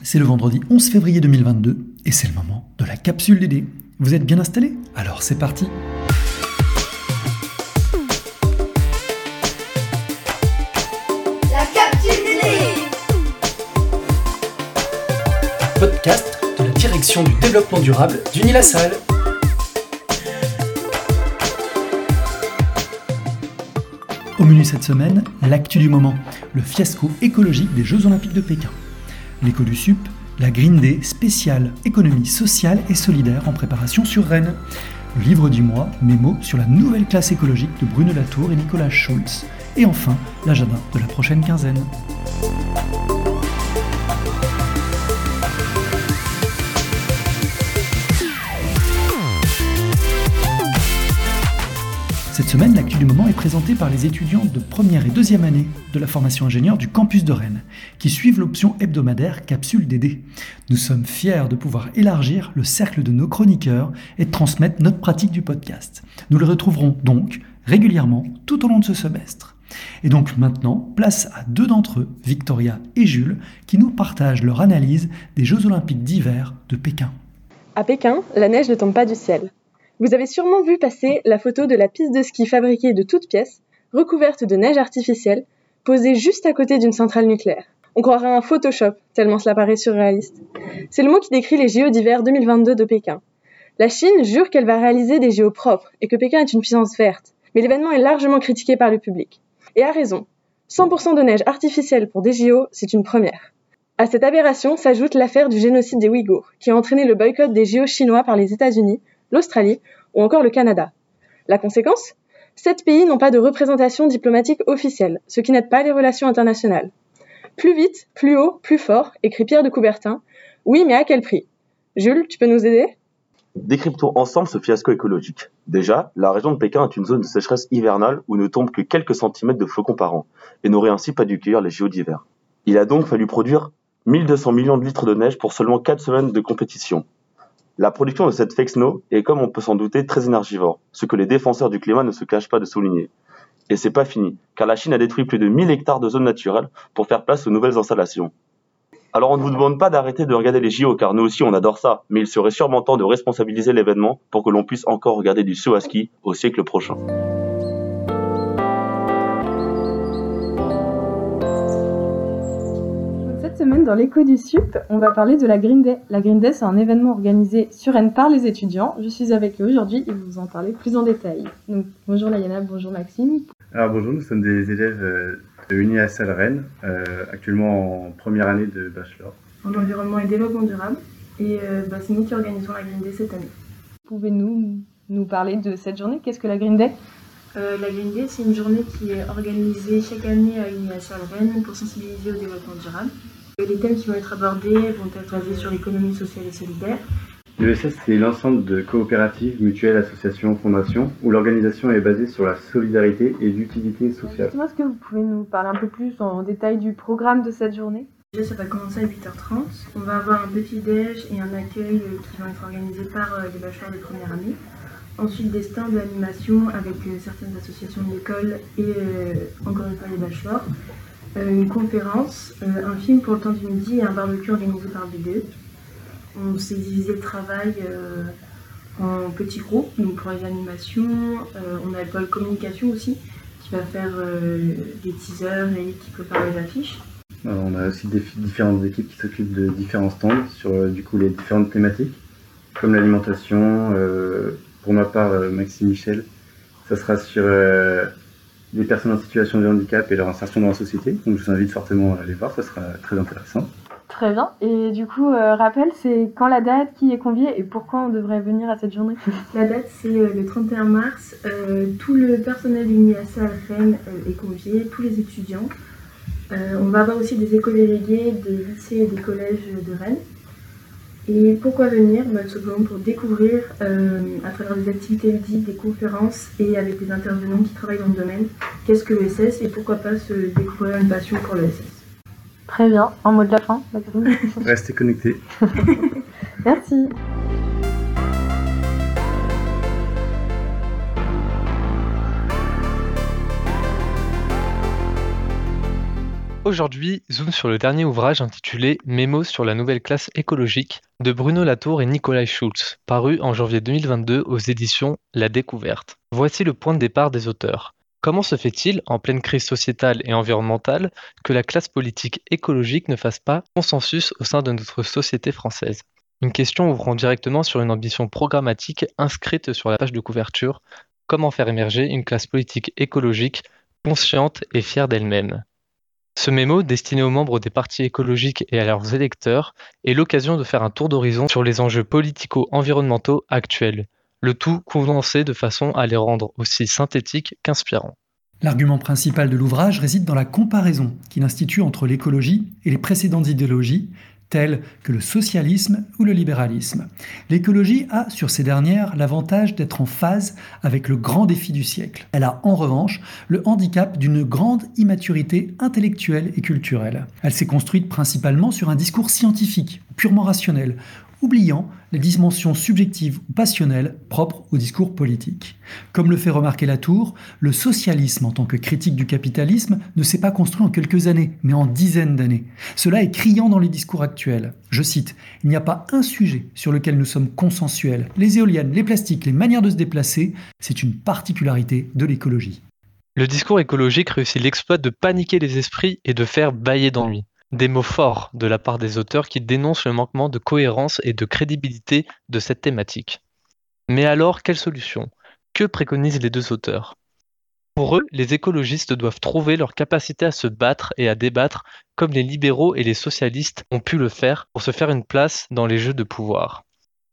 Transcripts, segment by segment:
C'est le vendredi 11 février 2022 et c'est le moment de la capsule DD. Vous êtes bien installés? Alors c'est parti La capsule DD podcast de la direction du développement durable d'Unilassal. Au menu cette semaine, l'actu du moment, le fiasco écologique des Jeux Olympiques de Pékin. L'écho du SUP, la Green Day spéciale économie sociale et solidaire en préparation sur Rennes. Le livre du mois, mémo sur la nouvelle classe écologique de Bruno Latour et Nicolas Schulz. Et enfin, l'agenda de la prochaine quinzaine. Cette semaine, l'actu du moment est présentée par les étudiants de première et deuxième année de la formation ingénieur du campus de Rennes, qui suivent l'option hebdomadaire Capsule DD. Nous sommes fiers de pouvoir élargir le cercle de nos chroniqueurs et transmettre notre pratique du podcast. Nous les retrouverons donc régulièrement tout au long de ce semestre. Et donc maintenant, place à deux d'entre eux, Victoria et Jules, qui nous partagent leur analyse des Jeux olympiques d'hiver de Pékin. À Pékin, la neige ne tombe pas du ciel. Vous avez sûrement vu passer la photo de la piste de ski fabriquée de toutes pièces, recouverte de neige artificielle, posée juste à côté d'une centrale nucléaire. On croirait un Photoshop, tellement cela paraît surréaliste. C'est le mot qui décrit les JO d'hiver 2022 de Pékin. La Chine jure qu'elle va réaliser des JO propres et que Pékin est une puissance verte, mais l'événement est largement critiqué par le public. Et a raison. 100% de neige artificielle pour des JO, c'est une première. À cette aberration s'ajoute l'affaire du génocide des Ouïghours, qui a entraîné le boycott des JO chinois par les États-Unis, l'Australie ou encore le Canada. La conséquence? Sept pays n'ont pas de représentation diplomatique officielle, ce qui n'aide pas les relations internationales. Plus vite, plus haut, plus fort, écrit Pierre de Coubertin. Oui, mais à quel prix? Jules, tu peux nous aider? Décryptons ensemble ce fiasco écologique. Déjà, la région de Pékin est une zone de sécheresse hivernale où ne tombent que quelques centimètres de flocons par an, et n'aurait ainsi pas dû cueillir les JO d'hiver. Il a donc fallu produire 1200 millions de litres de neige pour seulement 4 semaines de compétition. La production de cette fake snow est, comme on peut s'en douter, très énergivore, ce que les défenseurs du climat ne se cachent pas de souligner. Et c'est pas fini, car la Chine a détruit plus de 1000 hectares de zones naturelles pour faire place aux nouvelles installations. Alors on ne vous demande pas d'arrêter de regarder les JO, car nous aussi on adore ça, mais il serait sûrement temps de responsabiliser l'événement pour que l'on puisse encore regarder du saut à ski au siècle prochain. Semaine, dans l'écho du SUP, on va parler de la Green Day. La Green Day, c'est un événement organisé sur Rennes par les étudiants. Je suis avec eux aujourd'hui et vous en parler plus en détail. Donc, bonjour Layana, bonjour Maxime. Alors bonjour, nous sommes des élèves euh, de Uniassal Rennes, euh, actuellement en première année de bachelor. en environnement et développement durable. Et euh, bah, c'est nous qui organisons la Green Day cette année. Pouvez-nous nous parler de cette journée? Qu'est-ce que la Green Day? Euh, la Green Day, c'est une journée qui est organisée chaque année à Universal Rennes pour sensibiliser au développement durable. Les thèmes qui vont être abordés vont être basés sur l'économie sociale et solidaire. L'ESS, c'est l'ensemble de coopératives, mutuelles, associations, fondations, où l'organisation est basée sur la solidarité et l'utilité sociale. Justement, est-ce que vous pouvez nous parler un peu plus en détail du programme de cette journée? Déjà, ça va commencer à 8h30. On va avoir un petit déj et un accueil euh, qui vont être organisés par euh, les bachelors de première année. Ensuite, des stands d'animation avec euh, certaines associations de l'école et encore une fois les bachelors. Euh, une conférence, euh, un film pour le temps du midi et un barbecue organisé par BDE. On s'est divisé le travail euh, en petits groupes, donc pour les animations. On a le pôle communication aussi qui va faire des teasers et qui prépare les affiches. On a aussi différentes équipes qui s'occupent de différents stands sur du coup les différentes thématiques, comme l'alimentation. pour ma part, Maxime Michel, ça sera sur les personnes en situation de handicap et leur insertion dans la société. Donc je vous invite fortement à aller voir, ça sera très intéressant. Très bien. Et du coup, euh, rappel, c'est quand la date, qui est convié et pourquoi on devrait venir à cette journée? La date, c'est euh, le 31 mars. Euh, tout le personnel d'Universal Rennes euh, est convié, tous les étudiants. Euh, on va avoir aussi des éco-délégués des lycées et des collèges de Rennes. Et pourquoi venir bah, Tout simplement pour découvrir euh, à travers des activités ludiques, des conférences et avec des intervenants qui travaillent dans le domaine, qu'est-ce que l'ESS et pourquoi pas se découvrir une passion pour l'ESS. Très bien. Un mot de la fin, Restez connectés. Merci. Aujourd'hui, zoom sur le dernier ouvrage intitulé Mémo sur la nouvelle classe écologique de Bruno Latour et Nicolas Schulz, paru en janvier 2022 aux éditions La Découverte. Voici le point de départ des auteurs. Comment se fait-il, en pleine crise sociétale et environnementale, que la classe politique écologique ne fasse pas consensus au sein de notre société française? Une question ouvrant directement sur une ambition programmatique inscrite sur la page de couverture Comment faire émerger une classe politique écologique consciente et fière d'elle-même? Ce mémo, destiné aux membres des partis écologiques et à leurs électeurs, est l'occasion de faire un tour d'horizon sur les enjeux politico-environnementaux actuels, le tout condensé de façon à les rendre aussi synthétiques qu'inspirants. L'argument principal de l'ouvrage réside dans la comparaison qu'il institue entre l'écologie et les précédentes idéologies, telles que le socialisme ou le libéralisme. L'écologie a, sur ces dernières, l'avantage d'être en phase avec le grand défi du siècle. Elle a, en revanche, le handicap d'une grande immaturité intellectuelle et culturelle. Elle s'est construite principalement sur un discours scientifique, purement rationnel, oubliant les dimensions subjectives ou passionnelles propres au discours politique. Comme le fait remarquer Latour, le socialisme en tant que critique du capitalisme ne s'est pas construit en quelques années, mais en dizaines d'années. Cela est criant dans les discours actuels. Je cite, Il n'y a pas un sujet sur lequel nous sommes consensuels. Les éoliennes, les plastiques, les manières de se déplacer, c'est une particularité de l'écologie. Le discours écologique réussit l'exploit de paniquer les esprits et de faire bailler d'ennui. Des mots forts de la part des auteurs qui dénoncent le manquement de cohérence et de crédibilité de cette thématique. Mais alors, quelle solution? Que préconisent les deux auteurs? Pour eux, les écologistes doivent trouver leur capacité à se battre et à débattre comme les libéraux et les socialistes ont pu le faire pour se faire une place dans les jeux de pouvoir.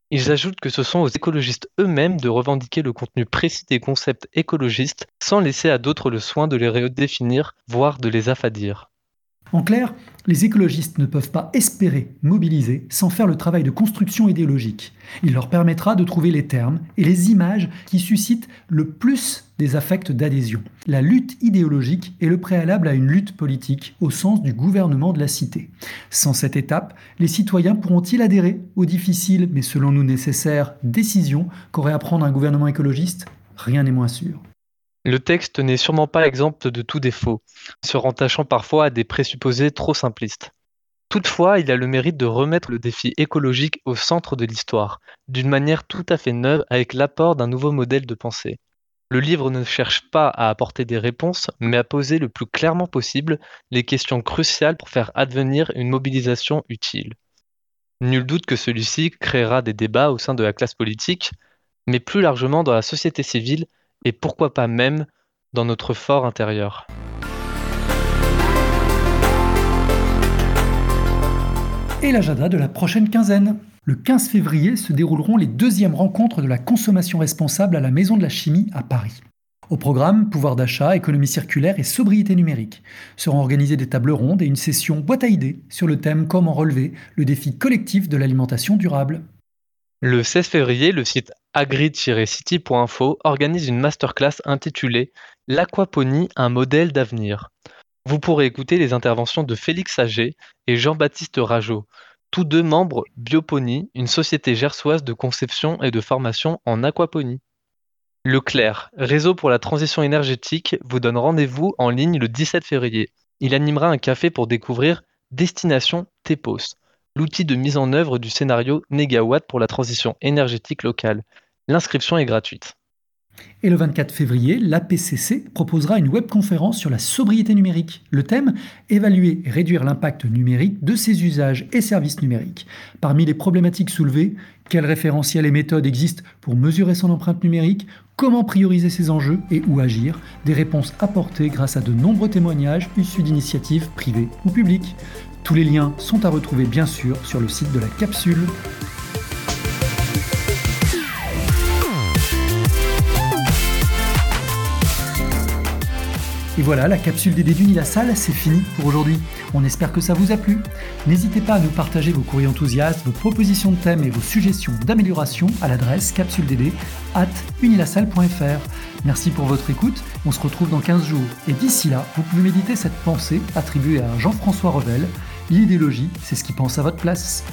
Ils ajoutent que ce sont aux écologistes eux-mêmes de revendiquer le contenu précis des concepts écologistes sans laisser à d'autres le soin de les redéfinir, voire de les affadir. En clair, les écologistes ne peuvent pas espérer mobiliser sans faire le travail de construction idéologique. Il leur permettra de trouver les termes et les images qui suscitent le plus des affects d'adhésion. La lutte idéologique est le préalable à une lutte politique au sens du gouvernement de la cité. Sans cette étape, les citoyens pourront-ils adhérer aux difficiles mais selon nous nécessaires décisions qu'aurait à prendre un gouvernement écologiste? Rien n'est moins sûr. Le texte n'est sûrement pas exempt de tout défaut, se rattachant parfois à des présupposés trop simplistes. Toutefois, il a le mérite de remettre le défi écologique au centre de l'histoire, d'une manière tout à fait neuve avec l'apport d'un nouveau modèle de pensée. Le livre ne cherche pas à apporter des réponses, mais à poser le plus clairement possible les questions cruciales pour faire advenir une mobilisation utile. Nul doute que celui-ci créera des débats au sein de la classe politique, mais plus largement dans la société civile et pourquoi pas même dans notre fort intérieur. Et l'agenda de la prochaine quinzaine. Le 15 février se dérouleront les deuxièmes rencontres de la consommation responsable à la Maison de la Chimie à Paris. Au programme, pouvoir d'achat, économie circulaire et sobriété numérique. Seront organisées des tables rondes et une session boîte à idées sur le thème Comment relever le défi collectif de l'alimentation durable. Le 16 février, le site agri-city.info organise une masterclass intitulée L'aquaponie, un modèle d'avenir. Vous pourrez écouter les interventions de Félix Sager et Jean-Baptiste Rajot, tous deux membres Bioponie, une société gersoise de conception et de formation en aquaponie. Leclerc, réseau pour la transition énergétique, vous donne rendez-vous en ligne le 17 février. Il animera un café pour découvrir Destination TEPOS, l'outil de mise en œuvre du scénario Négawatt pour la transition énergétique locale. L'inscription est gratuite. Et le 24 février, l'APCC proposera une webconférence sur la sobriété numérique. Le thème Évaluer et réduire l'impact numérique de ses usages et services numériques. Parmi les problématiques soulevées, quels référentiels et méthodes existent pour mesurer son empreinte numérique? Comment prioriser ses enjeux et où agir? Des réponses apportées grâce à de nombreux témoignages issus d'initiatives privées ou publiques. Tous les liens sont à retrouver bien sûr sur le site de la capsule. Et voilà, la capsule des déduits salle, c'est fini pour aujourd'hui. On espère que ça vous a plu. N'hésitez pas à nous partager vos courriers enthousiastes, vos propositions de thèmes et vos suggestions d'amélioration à l'adresse at unilasalle.fr. Merci pour votre écoute, on se retrouve dans 15 jours. Et d'ici là, vous pouvez méditer cette pensée attribuée à Jean-François Revel. L'idéologie, c'est ce qui pense à votre place.